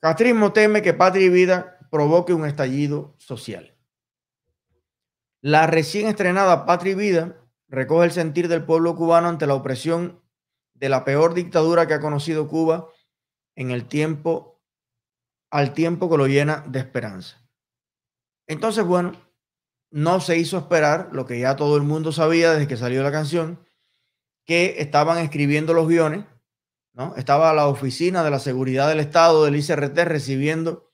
Castrismo teme que Patria y Vida provoque un estallido social. La recién estrenada Patria y Vida recoge el sentir del pueblo cubano ante la opresión de la peor dictadura que ha conocido Cuba en el tiempo, al tiempo que lo llena de esperanza. Entonces, bueno, no se hizo esperar lo que ya todo el mundo sabía desde que salió la canción, que estaban escribiendo los guiones, ¿no? Estaba la oficina de la seguridad del Estado del ICRT recibiendo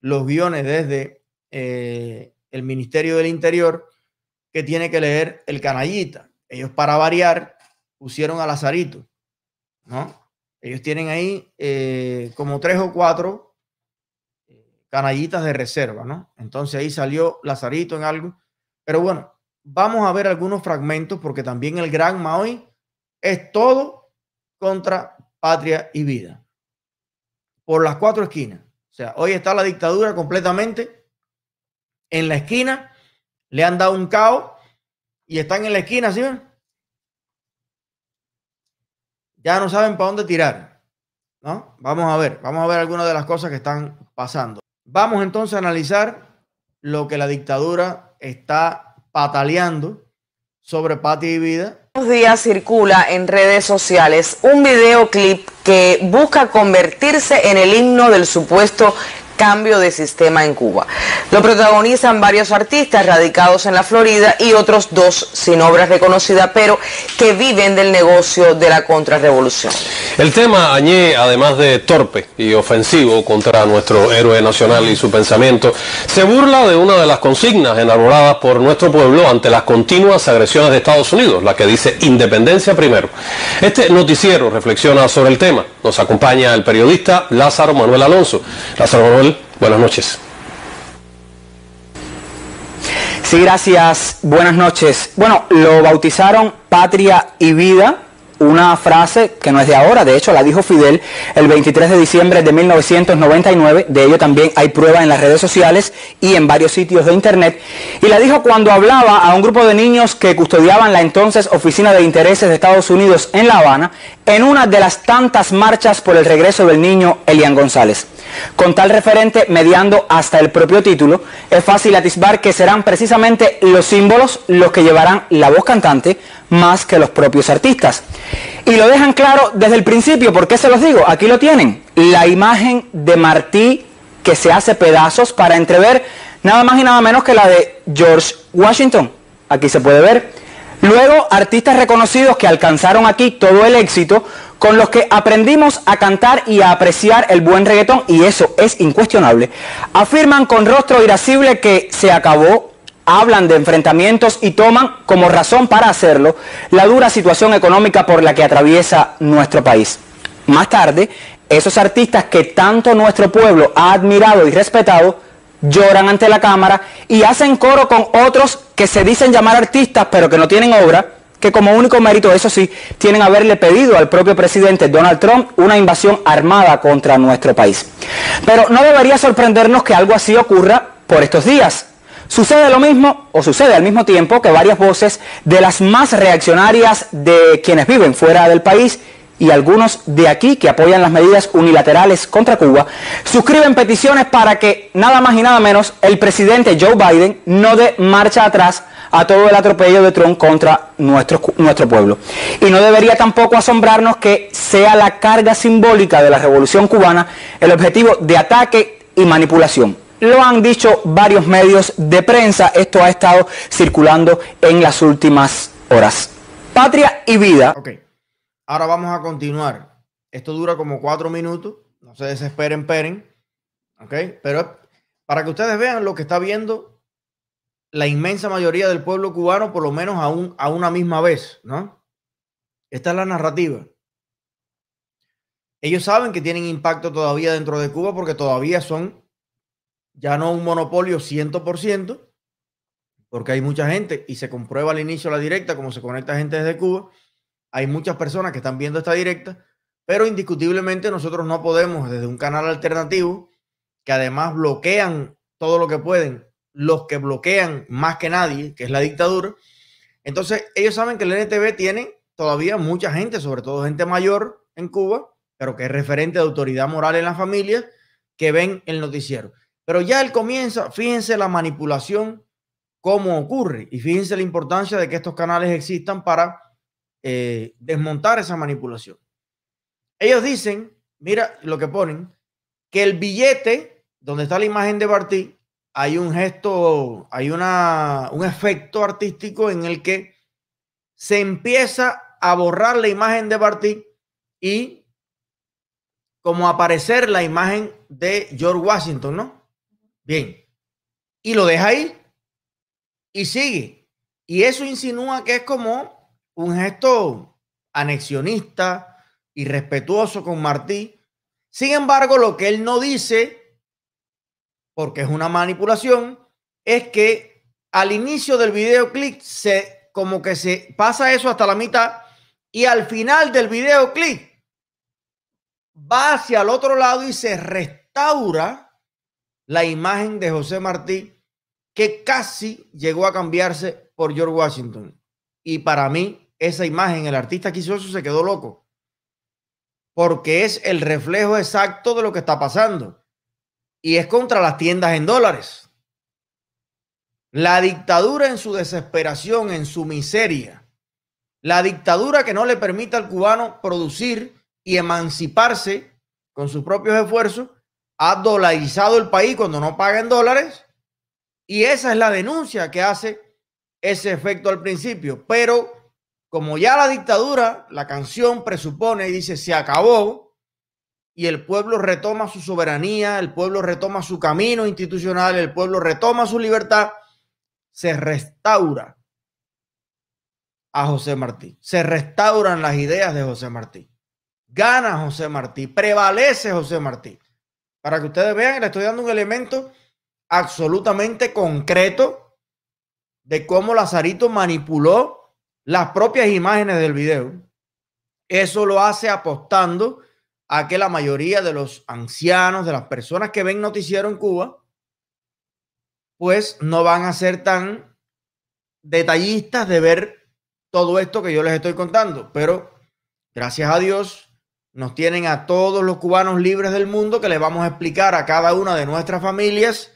los guiones desde eh, el Ministerio del Interior que tiene que leer el canallita. Ellos para variar pusieron a Lazarito, ¿no? Ellos tienen ahí eh, como tres o cuatro eh, canallitas de reserva, ¿no? Entonces ahí salió Lazarito en algo. Pero bueno, vamos a ver algunos fragmentos porque también el gran Maui es todo contra patria y vida. Por las cuatro esquinas. O sea, hoy está la dictadura completamente en la esquina. Le han dado un caos y están en la esquina, ¿sí? Ya no saben para dónde tirar. ¿no? Vamos a ver, vamos a ver algunas de las cosas que están pasando. Vamos entonces a analizar lo que la dictadura está pataleando sobre patria y vida días circula en redes sociales un videoclip que busca convertirse en el himno del supuesto cambio de sistema en Cuba. Lo protagonizan varios artistas radicados en la Florida y otros dos sin obras reconocidas, pero que viven del negocio de la contrarrevolución. El tema añe, además de torpe y ofensivo contra nuestro héroe nacional y su pensamiento, se burla de una de las consignas enarboradas por nuestro pueblo ante las continuas agresiones de Estados Unidos, la que dice independencia primero. Este noticiero reflexiona sobre el tema. Nos acompaña el periodista Lázaro Manuel Alonso. Lázaro Manuel, buenas noches. Sí, gracias. Buenas noches. Bueno, lo bautizaron Patria y Vida, una frase que no es de ahora, de hecho la dijo Fidel el 23 de diciembre de 1999, de ello también hay prueba en las redes sociales y en varios sitios de internet, y la dijo cuando hablaba a un grupo de niños que custodiaban la entonces Oficina de Intereses de Estados Unidos en La Habana, en una de las tantas marchas por el regreso del niño Elian González. Con tal referente mediando hasta el propio título, es fácil atisbar que serán precisamente los símbolos los que llevarán la voz cantante más que los propios artistas. Y lo dejan claro desde el principio, ¿por qué se los digo? Aquí lo tienen, la imagen de Martí que se hace pedazos para entrever nada más y nada menos que la de George Washington. Aquí se puede ver. Luego, artistas reconocidos que alcanzaron aquí todo el éxito, con los que aprendimos a cantar y a apreciar el buen reggaetón, y eso es incuestionable, afirman con rostro irascible que se acabó, hablan de enfrentamientos y toman como razón para hacerlo la dura situación económica por la que atraviesa nuestro país. Más tarde, esos artistas que tanto nuestro pueblo ha admirado y respetado, lloran ante la cámara y hacen coro con otros que se dicen llamar artistas pero que no tienen obra, que como único mérito, eso sí, tienen haberle pedido al propio presidente Donald Trump una invasión armada contra nuestro país. Pero no debería sorprendernos que algo así ocurra por estos días. Sucede lo mismo o sucede al mismo tiempo que varias voces de las más reaccionarias de quienes viven fuera del país y algunos de aquí que apoyan las medidas unilaterales contra Cuba, suscriben peticiones para que nada más y nada menos el presidente Joe Biden no dé marcha atrás a todo el atropello de Trump contra nuestro, nuestro pueblo. Y no debería tampoco asombrarnos que sea la carga simbólica de la revolución cubana el objetivo de ataque y manipulación. Lo han dicho varios medios de prensa, esto ha estado circulando en las últimas horas. Patria y vida. Okay. Ahora vamos a continuar. Esto dura como cuatro minutos. No se desesperen, peren. ¿Ok? Pero para que ustedes vean lo que está viendo la inmensa mayoría del pueblo cubano, por lo menos a, a una misma vez, ¿no? Esta es la narrativa. Ellos saben que tienen impacto todavía dentro de Cuba porque todavía son ya no un monopolio 100%, porque hay mucha gente y se comprueba al inicio la directa como se conecta gente desde Cuba hay muchas personas que están viendo esta directa, pero indiscutiblemente nosotros no podemos desde un canal alternativo que además bloquean todo lo que pueden, los que bloquean más que nadie, que es la dictadura. Entonces, ellos saben que el NTV tiene todavía mucha gente, sobre todo gente mayor en Cuba, pero que es referente de autoridad moral en la familia, que ven el noticiero. Pero ya él comienza, fíjense la manipulación, cómo ocurre, y fíjense la importancia de que estos canales existan para eh, desmontar esa manipulación. Ellos dicen, mira lo que ponen, que el billete, donde está la imagen de Bartí, hay un gesto, hay una, un efecto artístico en el que se empieza a borrar la imagen de Bartí y como aparecer la imagen de George Washington, ¿no? Bien. Y lo deja ahí y sigue. Y eso insinúa que es como un gesto anexionista, irrespetuoso con Martí. Sin embargo, lo que él no dice, porque es una manipulación, es que al inicio del videoclip se como que se pasa eso hasta la mitad y al final del videoclip va hacia el otro lado y se restaura la imagen de José Martí que casi llegó a cambiarse por George Washington. Y para mí, esa imagen, el artista quisioso se quedó loco. Porque es el reflejo exacto de lo que está pasando. Y es contra las tiendas en dólares. La dictadura en su desesperación, en su miseria. La dictadura que no le permite al cubano producir y emanciparse con sus propios esfuerzos, ha dolarizado el país cuando no paga en dólares. Y esa es la denuncia que hace ese efecto al principio. Pero como ya la dictadura, la canción presupone y dice se acabó y el pueblo retoma su soberanía, el pueblo retoma su camino institucional, el pueblo retoma su libertad, se restaura a José Martí, se restauran las ideas de José Martí. Gana José Martí, prevalece José Martí. Para que ustedes vean, le estoy dando un elemento absolutamente concreto de cómo Lazarito manipuló las propias imágenes del video. Eso lo hace apostando a que la mayoría de los ancianos, de las personas que ven noticiero en Cuba, pues no van a ser tan detallistas de ver todo esto que yo les estoy contando. Pero gracias a Dios, nos tienen a todos los cubanos libres del mundo que les vamos a explicar a cada una de nuestras familias,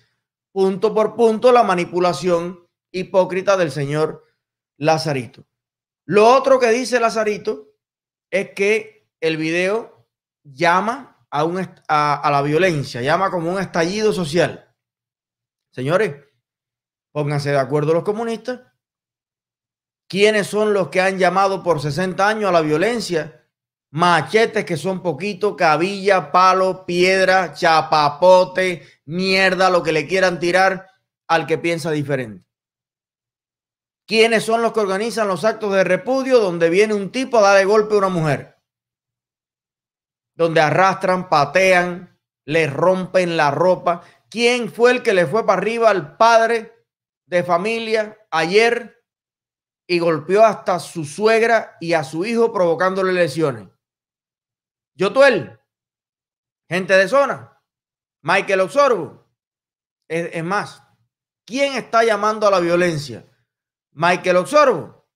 punto por punto, la manipulación hipócrita del señor Lazarito. Lo otro que dice Lazarito es que el video llama a, un, a, la violencia, llama como un estallido social. Señores, pónganse de acuerdo los comunistas. ¿Quiénes son los que han llamado por 60 años a la violencia? Machetes que son poquito, cabilla, palo, piedra, chapapote, mierda, lo que le quieran tirar al que piensa diferente. ¿Quiénes son los que organizan los actos de repudio donde viene un tipo a darle golpe a una mujer? Donde arrastran, patean, le rompen la ropa. ¿Quién fue el que le fue para arriba al padre de familia ayer y golpeó hasta su suegra y a su hijo provocándole lesiones? Yotuel, gente de zona, Michael Osorbo. Es, más, ¿quién está llamando a la violencia? Michael Osorbo,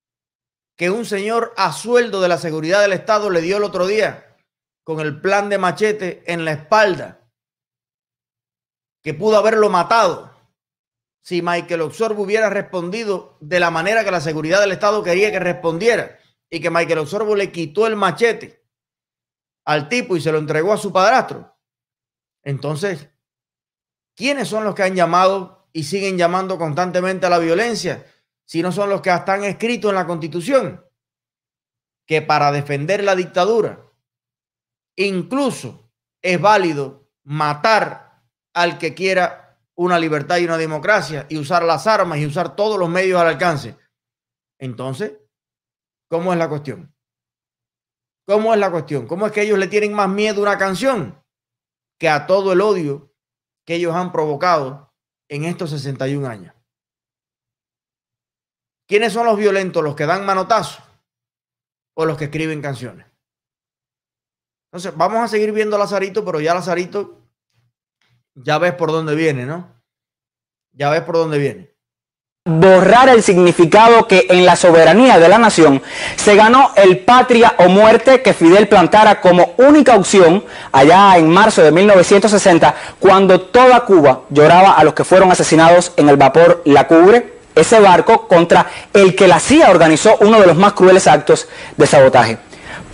que un señor a sueldo de la seguridad del Estado le dio el otro día con el plan de machete en la espalda, que pudo haberlo matado si Michael Osorbo hubiera respondido de la manera que la seguridad del Estado quería que respondiera y que Michael Osorbo le quitó el machete al tipo y se lo entregó a su padrastro. Entonces, ¿quiénes son los que han llamado y siguen llamando constantemente a la violencia? Si no son los que están escritos en la constitución, que para defender la dictadura, incluso es válido matar al que quiera una libertad y una democracia y usar las armas y usar todos los medios al alcance. Entonces, ¿cómo es la cuestión? ¿Cómo es la cuestión? ¿Cómo es que ellos le tienen más miedo a una canción que a todo el odio que ellos han provocado en estos 61 años? ¿Quiénes son los violentos? ¿Los que dan manotazos o los que escriben canciones? Entonces, vamos a seguir viendo a Lazarito, pero ya Lazarito, ya ves por dónde viene, ¿no? Ya ves por dónde viene. Borrar el significado que en la soberanía de la nación se ganó el patria o muerte que Fidel plantara como única opción allá en marzo de 1960 cuando toda Cuba lloraba a los que fueron asesinados en el vapor La Cubre, ese barco contra el que la CIA organizó uno de los más crueles actos de sabotaje.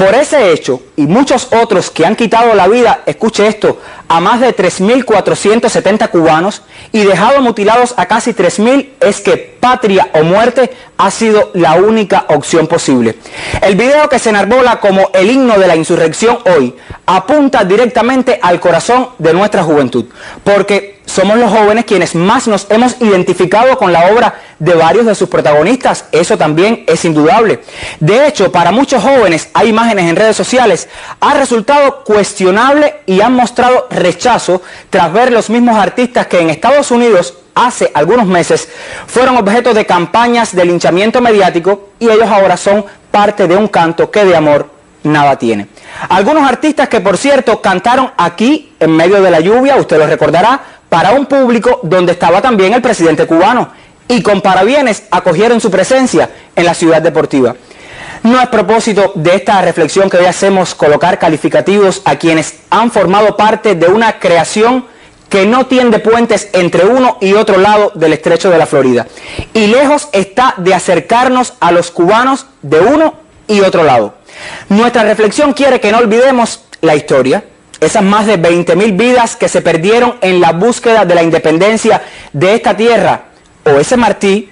Por ese hecho y muchos otros que han quitado la vida, escuche esto, a más de 3.470 cubanos y dejado mutilados a casi 3.000, es que patria o muerte ha sido la única opción posible. El video que se enarbola como el himno de la insurrección hoy apunta directamente al corazón de nuestra juventud, porque somos los jóvenes quienes más nos hemos identificado con la obra de varios de sus protagonistas. Eso también es indudable. De hecho, para muchos jóvenes hay imágenes en redes sociales, ha resultado cuestionable y han mostrado rechazo tras ver los mismos artistas que en Estados Unidos hace algunos meses fueron objeto de campañas de linchamiento mediático y ellos ahora son parte de un canto que de amor nada tiene. Algunos artistas que por cierto cantaron aquí en medio de la lluvia, usted lo recordará, para un público donde estaba también el presidente cubano y con parabienes acogieron su presencia en la ciudad deportiva. No es propósito de esta reflexión que hoy hacemos colocar calificativos a quienes han formado parte de una creación que no tiende puentes entre uno y otro lado del estrecho de la Florida. Y lejos está de acercarnos a los cubanos de uno y otro lado. Nuestra reflexión quiere que no olvidemos la historia, esas más de 20.000 vidas que se perdieron en la búsqueda de la independencia de esta tierra, o ese Martí.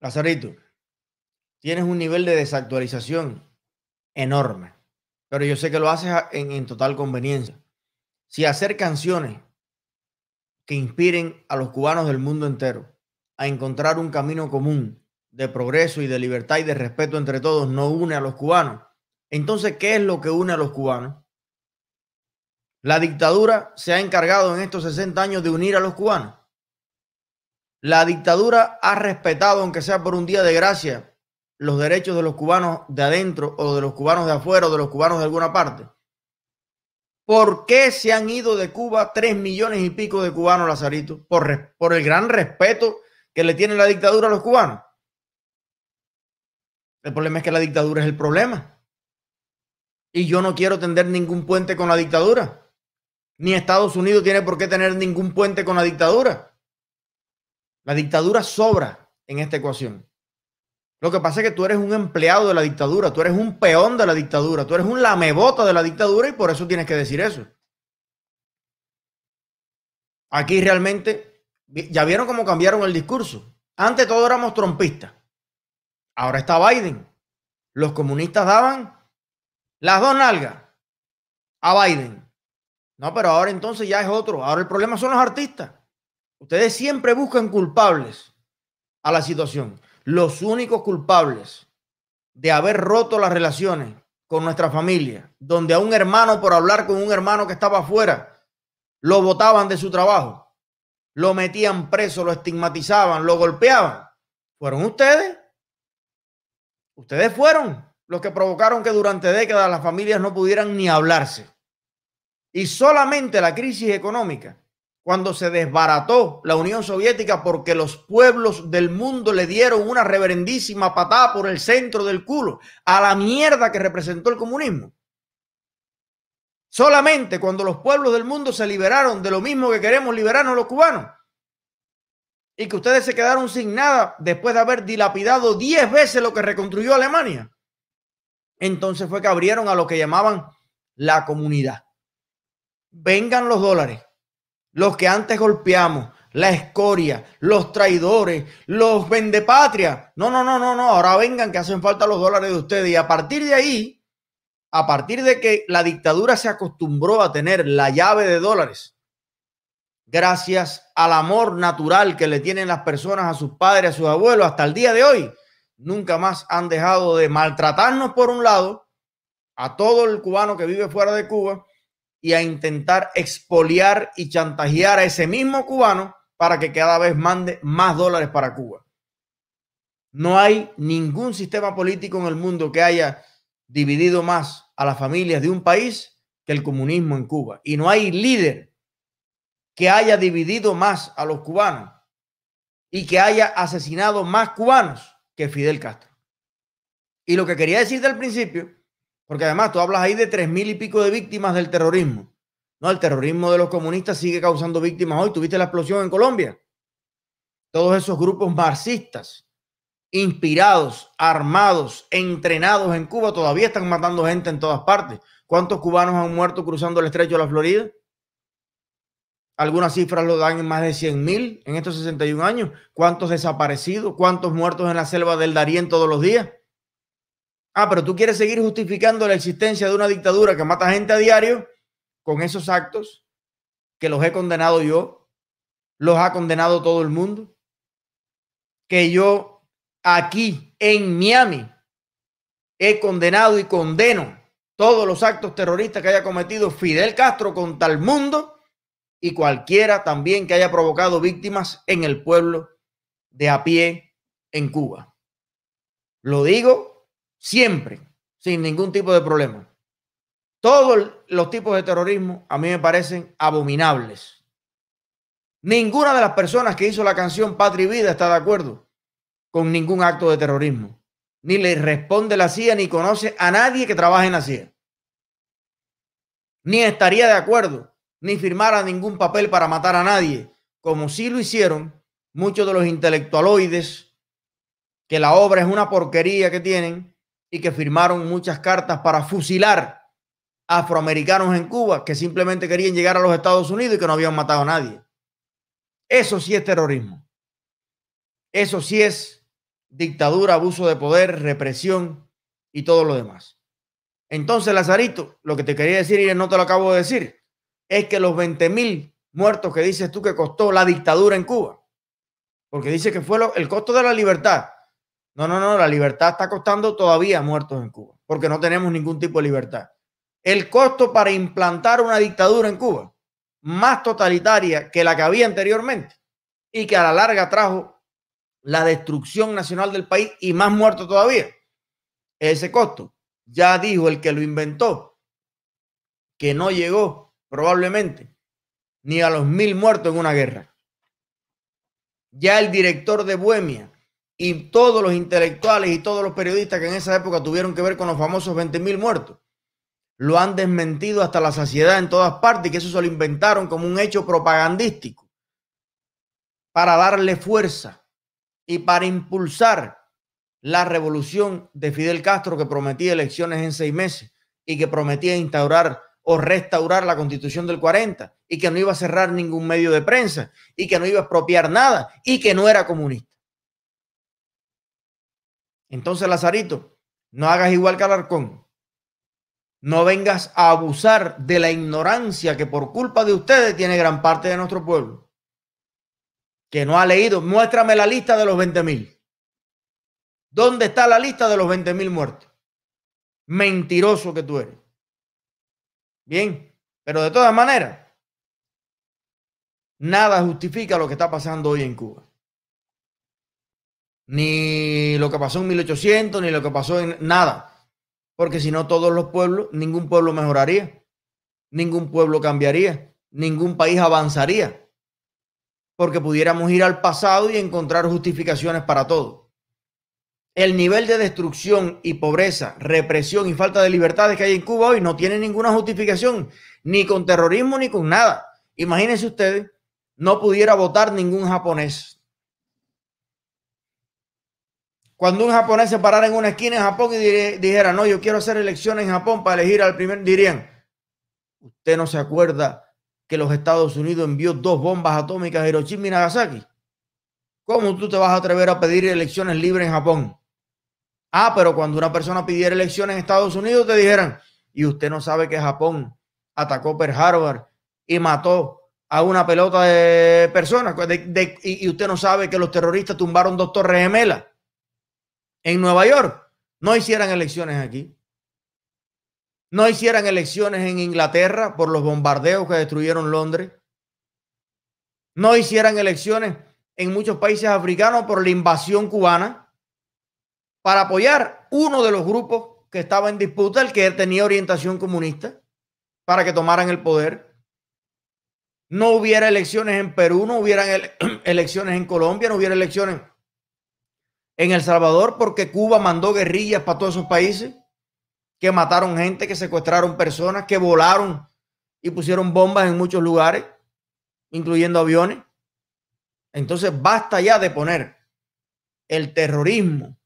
Lazarito, tienes un nivel de desactualización enorme, pero yo sé que lo haces en, en total conveniencia. Si hacer canciones que inspiren a los cubanos del mundo entero a encontrar un camino común de progreso y de libertad y de respeto entre todos no une a los cubanos, entonces, ¿qué es lo que une a los cubanos? La dictadura se ha encargado en estos 60 años de unir a los cubanos. La dictadura ha respetado, aunque sea por un día de gracia, los derechos de los cubanos de adentro o de los cubanos de afuera o de los cubanos de alguna parte. ¿Por qué se han ido de Cuba tres millones y pico de cubanos, Lazarito? Por, por el gran respeto que le tiene la dictadura a los cubanos. El problema es que la dictadura es el problema. Y yo no quiero tender ningún puente con la dictadura. Ni Estados Unidos tiene por qué tener ningún puente con la dictadura. La dictadura sobra en esta ecuación. Lo que pasa es que tú eres un empleado de la dictadura, tú eres un peón de la dictadura, tú eres un lamebota de la dictadura y por eso tienes que decir eso. Aquí realmente, ya vieron cómo cambiaron el discurso. Antes todos éramos trompistas. Ahora está Biden. Los comunistas daban las dos nalgas a Biden. No, pero ahora entonces ya es otro. Ahora el problema son los artistas. Ustedes siempre buscan culpables a la situación. Los únicos culpables de haber roto las relaciones con nuestra familia, donde a un hermano por hablar con un hermano que estaba afuera, lo botaban de su trabajo, lo metían preso, lo estigmatizaban, lo golpeaban, fueron ustedes. Ustedes fueron los que provocaron que durante décadas las familias no pudieran ni hablarse. Y solamente la crisis económica, cuando se desbarató la Unión Soviética porque los pueblos del mundo le dieron una reverendísima patada por el centro del culo a la mierda que representó el comunismo. Solamente cuando los pueblos del mundo se liberaron de lo mismo que queremos liberarnos los cubanos y que ustedes se quedaron sin nada después de haber dilapidado 10 veces lo que reconstruyó Alemania entonces fue que abrieron a lo que llamaban la comunidad. Vengan los dólares, los que antes golpeamos, la escoria, los traidores, los vendepatria. No, no, no, no, no. Ahora vengan que hacen falta los dólares de ustedes. Y a partir de ahí, a partir de que la dictadura se acostumbró a tener la llave de dólares, gracias al amor natural que le tienen las personas a sus padres, a sus abuelos, hasta el día de hoy, nunca más han dejado de maltratarnos por un lado, a todo el cubano que vive fuera de Cuba, y a intentar expoliar y chantajear a ese mismo cubano para que cada vez mande más dólares para Cuba. No hay ningún sistema político en el mundo que haya dividido más a las familias de un país que el comunismo en Cuba. Y no hay líder que haya dividido más a los cubanos y que haya asesinado más cubanos que Fidel Castro. Y lo que quería decirte al principio, porque además tú hablas ahí de tres mil y pico de víctimas del terrorismo. No, el terrorismo de los comunistas sigue causando víctimas hoy. Tuviste la explosión en Colombia. Todos esos grupos marxistas, inspirados, armados, entrenados en Cuba, todavía están matando gente en todas partes. ¿Cuántos cubanos han muerto cruzando el estrecho de la Florida? Algunas cifras lo dan en más de 100 mil en estos 61 años. ¿Cuántos desaparecidos? ¿Cuántos muertos en la selva del Darién todos los días? Ah, pero tú quieres seguir justificando la existencia de una dictadura que mata gente a diario con esos actos que los he condenado yo, los ha condenado todo el mundo, que yo aquí en Miami he condenado y condeno todos los actos terroristas que haya cometido Fidel Castro contra el mundo y cualquiera también que haya provocado víctimas en el pueblo de a pie en Cuba. Lo digo siempre, sin ningún tipo de problema. Todos los tipos de terrorismo a mí me parecen abominables. Ninguna de las personas que hizo la canción Patria y Vida está de acuerdo con ningún acto de terrorismo. Ni le responde la CIA ni conoce a nadie que trabaje en la CIA. Ni estaría de acuerdo ni firmara ningún papel para matar a nadie, como sí lo hicieron muchos de los intelectualoides, que la obra es una porquería que tienen y que firmaron muchas cartas para fusilar afroamericanos en Cuba que simplemente querían llegar a los Estados Unidos y que no habían matado a nadie. Eso sí es terrorismo. Eso sí es dictadura, abuso de poder, represión y todo lo demás. Entonces, Lazarito, lo que te quería decir y no te lo acabo de decir, es que los 20 mil muertos que dices tú que costó la dictadura en Cuba, porque dice que fue el costo de la libertad. No, no, no, la libertad está costando todavía muertos en Cuba, porque no tenemos ningún tipo de libertad el costo para implantar una dictadura en Cuba más totalitaria que la que había anteriormente y que a la larga trajo la destrucción nacional del país y más muertos todavía. Ese costo, ya dijo el que lo inventó, que no llegó probablemente ni a los mil muertos en una guerra. Ya el director de Bohemia y todos los intelectuales y todos los periodistas que en esa época tuvieron que ver con los famosos 20 mil muertos lo han desmentido hasta la saciedad en todas partes, y que eso se lo inventaron como un hecho propagandístico para darle fuerza y para impulsar la revolución de Fidel Castro que prometía elecciones en seis meses y que prometía instaurar o restaurar la constitución del 40 y que no iba a cerrar ningún medio de prensa y que no iba a expropiar nada y que no era comunista. Entonces, Lazarito, no hagas igual que Alarcón no vengas a abusar de la ignorancia que por culpa de ustedes tiene gran parte de nuestro pueblo. Que no ha leído. Muéstrame la lista de los 20 mil. ¿Dónde está la lista de los 20 mil muertos? Mentiroso que tú eres. Bien, pero de todas maneras, nada justifica lo que está pasando hoy en Cuba. Ni lo que pasó en 1800, ni lo que pasó en nada porque si no todos los pueblos, ningún pueblo mejoraría, ningún pueblo cambiaría, ningún país avanzaría, porque pudiéramos ir al pasado y encontrar justificaciones para todo. El nivel de destrucción y pobreza, represión y falta de libertades que hay en Cuba hoy no tiene ninguna justificación, ni con terrorismo ni con nada. Imagínense ustedes, no pudiera votar ningún japonés Cuando un japonés se parara en una esquina en Japón y dijera, no, yo quiero hacer elecciones en Japón para elegir al primer, dirían, usted no se acuerda que los Estados Unidos envió dos bombas atómicas a Hiroshima y Nagasaki. ¿Cómo tú te vas a atrever a pedir elecciones libres en Japón? Ah, pero cuando una persona pidiera elecciones en Estados Unidos, te dijeran, y usted no sabe que Japón atacó Pearl Harbor y mató a una pelota de personas, y, usted no sabe que los terroristas tumbaron dos torres gemelas en Nueva York, no hicieran elecciones aquí. No hicieran elecciones en Inglaterra por los bombardeos que destruyeron Londres. No hicieran elecciones en muchos países africanos por la invasión cubana para apoyar uno de los grupos que estaba en disputa, el que tenía orientación comunista, para que tomaran el poder. no hubiera elecciones en Perú, no hubieran elecciones en Colombia, no hubiera elecciones en El Salvador porque Cuba mandó guerrillas para todos esos países que mataron gente, que secuestraron personas, que volaron y pusieron bombas en muchos lugares, incluyendo aviones. Entonces basta ya de poner el terrorismo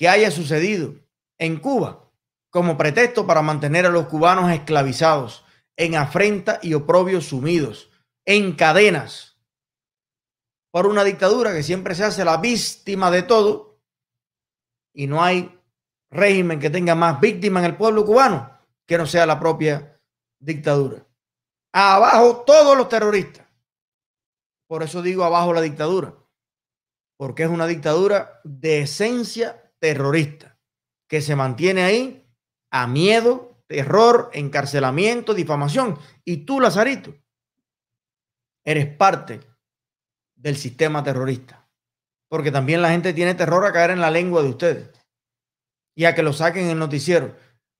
que haya sucedido en Cuba como pretexto para mantener a los cubanos esclavizados, en afrenta y oprobio sumidos, en cadenas, por una dictadura que siempre se hace la víctima de todo y no hay régimen que tenga más víctimas en el pueblo cubano que no sea la propia dictadura. Abajo todos los terroristas. Por eso digo abajo la dictadura, porque es una dictadura de esencia terrorista que se mantiene ahí a miedo, terror, encarcelamiento, difamación. Y tú, Lazarito, eres parte del sistema terrorista. Porque también la gente tiene terror a caer en la lengua de ustedes y a que lo saquen en el noticiero.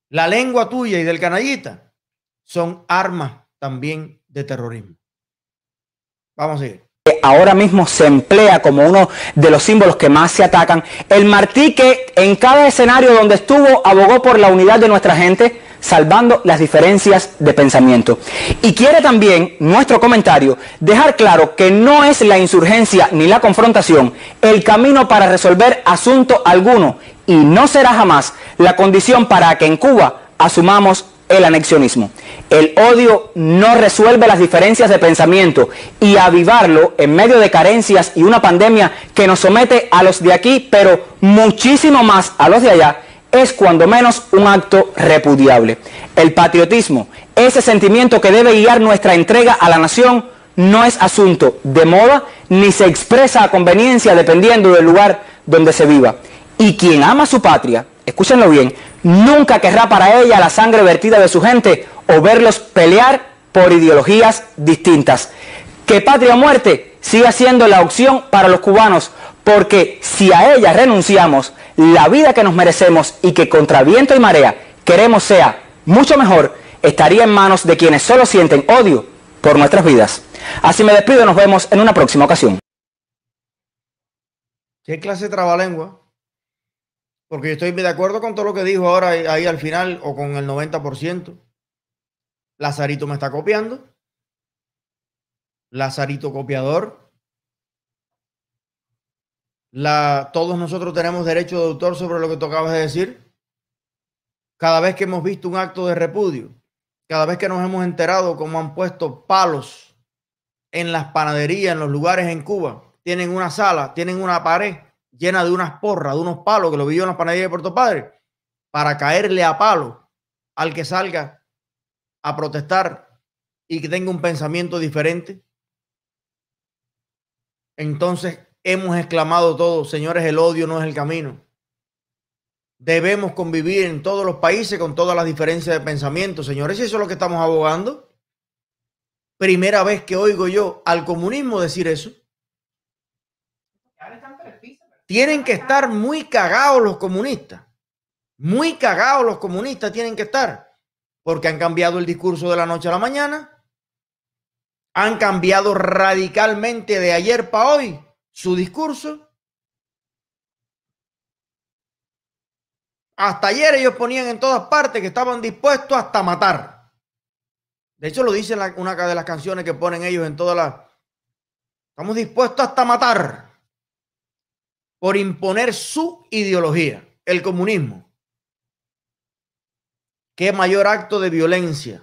La lengua tuya y del canallita son armas también de terrorismo. Vamos a seguir ahora mismo se emplea como uno de los símbolos que más se atacan. El Martí que en cada escenario donde estuvo abogó por la unidad de nuestra gente, salvando las diferencias de pensamiento. Y quiere también nuestro comentario dejar claro que no es la insurgencia ni la confrontación el camino para resolver asunto alguno y no será jamás la condición para que en Cuba asumamos el anexionismo. El odio no resuelve las diferencias de pensamiento y avivarlo en medio de carencias y una pandemia que nos somete a los de aquí, pero muchísimo más a los de allá, es cuando menos un acto repudiable. El patriotismo, ese sentimiento que debe guiar nuestra entrega a la nación, no es asunto de moda ni se expresa a conveniencia dependiendo del lugar donde se viva. Y quien ama su patria, escúchenlo bien, nunca querrá para ella la sangre vertida de su gente o verlos pelear por ideologías distintas. Que patria muerte siga siendo la opción para los cubanos, porque si a ella renunciamos, la vida que nos merecemos y que contra viento y marea queremos sea mucho mejor, estaría en manos de quienes solo sienten odio por nuestras vidas. Así me despido, nos vemos en una próxima ocasión. ¿Qué clase de trabalengua? Porque yo estoy de acuerdo con todo lo que dijo ahora ahí al final o con el 90%. Lazarito me está copiando. Lazarito copiador. La, todos nosotros tenemos derecho de autor sobre lo que tú acabas de decir. Cada vez que hemos visto un acto de repudio, cada vez que nos hemos enterado cómo han puesto palos en las panaderías, en los lugares en Cuba, tienen una sala, tienen una pared llena de unas porras, de unos palos, que lo vio en las panaderías de Puerto Padre, para caerle a palo al que salga a protestar y que tenga un pensamiento diferente. Entonces hemos exclamado todos, señores, el odio no es el camino. Debemos convivir en todos los países con todas las diferencias de pensamiento, señores, y eso es lo que estamos abogando. Primera vez que oigo yo al comunismo decir eso. Tienen que estar muy cagados los comunistas. Muy cagados los comunistas tienen que estar. Porque han cambiado el discurso de la noche a la mañana. Han cambiado radicalmente de ayer para hoy su discurso. Hasta ayer ellos ponían en todas partes que estaban dispuestos hasta matar. De hecho, lo dice una de las canciones que ponen ellos en todas las... Estamos dispuestos hasta matar por imponer su ideología, el comunismo. ¿Qué mayor acto de violencia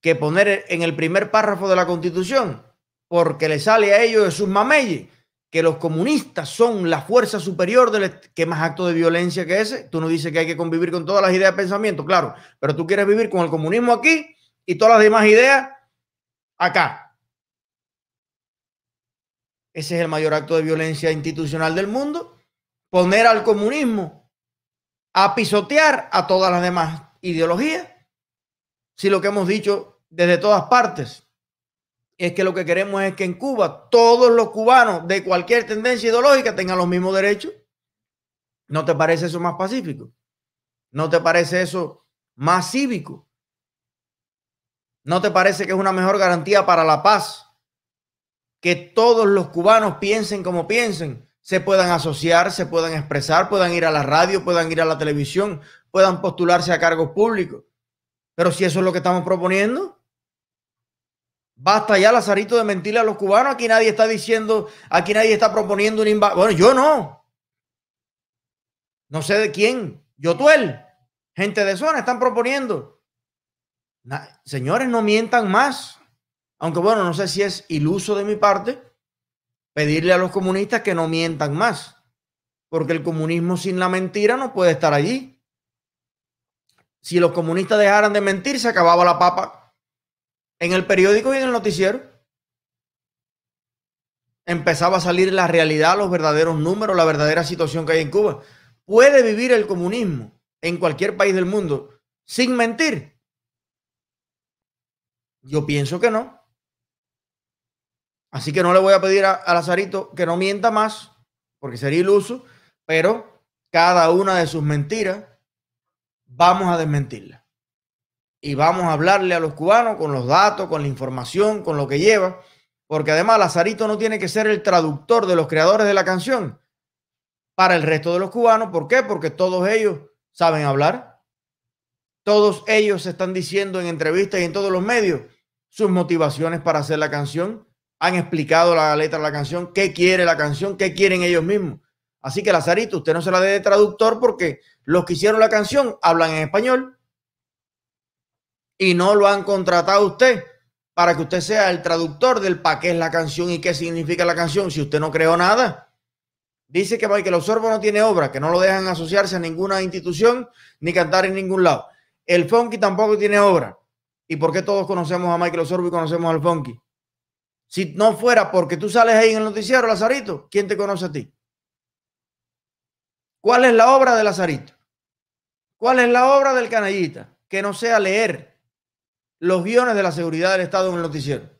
que poner en el primer párrafo de la Constitución? Porque le sale a ellos de sus mameyes que los comunistas son la fuerza superior del... ¿Qué más acto de violencia que ese? Tú no dices que hay que convivir con todas las ideas de pensamiento, claro, pero tú quieres vivir con el comunismo aquí y todas las demás ideas acá. Ese es el mayor acto de violencia institucional del mundo. Poner al comunismo a pisotear a todas las demás ideologías. Si lo que hemos dicho desde todas partes es que lo que queremos es que en Cuba todos los cubanos de cualquier tendencia ideológica tengan los mismos derechos. ¿No te parece eso más pacífico? ¿No te parece eso más cívico? ¿No te parece que es una mejor garantía para la paz? Que todos los cubanos piensen como piensen, se puedan asociar, se puedan expresar, puedan ir a la radio, puedan ir a la televisión, puedan postularse a cargos públicos. Pero si eso es lo que estamos proponiendo, basta ya, Lazarito, de mentirle a los cubanos. Aquí nadie está diciendo, aquí nadie está proponiendo un invasión. Bueno, yo no. No sé de quién. Yo, tú, él. Gente de zona están proponiendo. señores, no mientan más. Aunque bueno, no sé si es iluso de mi parte pedirle a los comunistas que no mientan más. Porque el comunismo sin la mentira no puede estar allí. Si los comunistas dejaran de mentir, se acababa la papa en el periódico y en el noticiero. Empezaba a salir la realidad, los verdaderos números, la verdadera situación que hay en Cuba. ¿Puede vivir el comunismo en cualquier país del mundo sin mentir? Yo pienso que no. Así que no le voy a pedir a, Lazarito que no mienta más, porque sería iluso, pero cada una de sus mentiras vamos a desmentirla. Y vamos a hablarle a los cubanos con los datos, con la información, con lo que lleva, porque además Lazarito no tiene que ser el traductor de los creadores de la canción para el resto de los cubanos. ¿Por qué? Porque todos ellos saben hablar. Todos ellos están diciendo en entrevistas y en todos los medios sus motivaciones para hacer la canción. Han explicado la letra de la canción, qué quiere la canción, qué quieren ellos mismos. Así que Lazarito, usted no se la dé de traductor porque los que hicieron la canción hablan en español y no lo han contratado a usted para que usted sea el traductor del para qué es la canción y qué significa la canción si usted no creó nada. Dice que Michael Osorbo no tiene obra, que no lo dejan asociarse a ninguna institución ni cantar en ningún lado. El Funky tampoco tiene obra. ¿Y por qué todos conocemos a Michael Osorbo y conocemos al Funky? Si no fuera porque tú sales ahí en el noticiero, Lazarito, ¿quién te conoce a ti? ¿Cuál es la obra de Lazarito? ¿Cuál es la obra del canallita? Que no sea leer los guiones de la seguridad del Estado en el noticiero.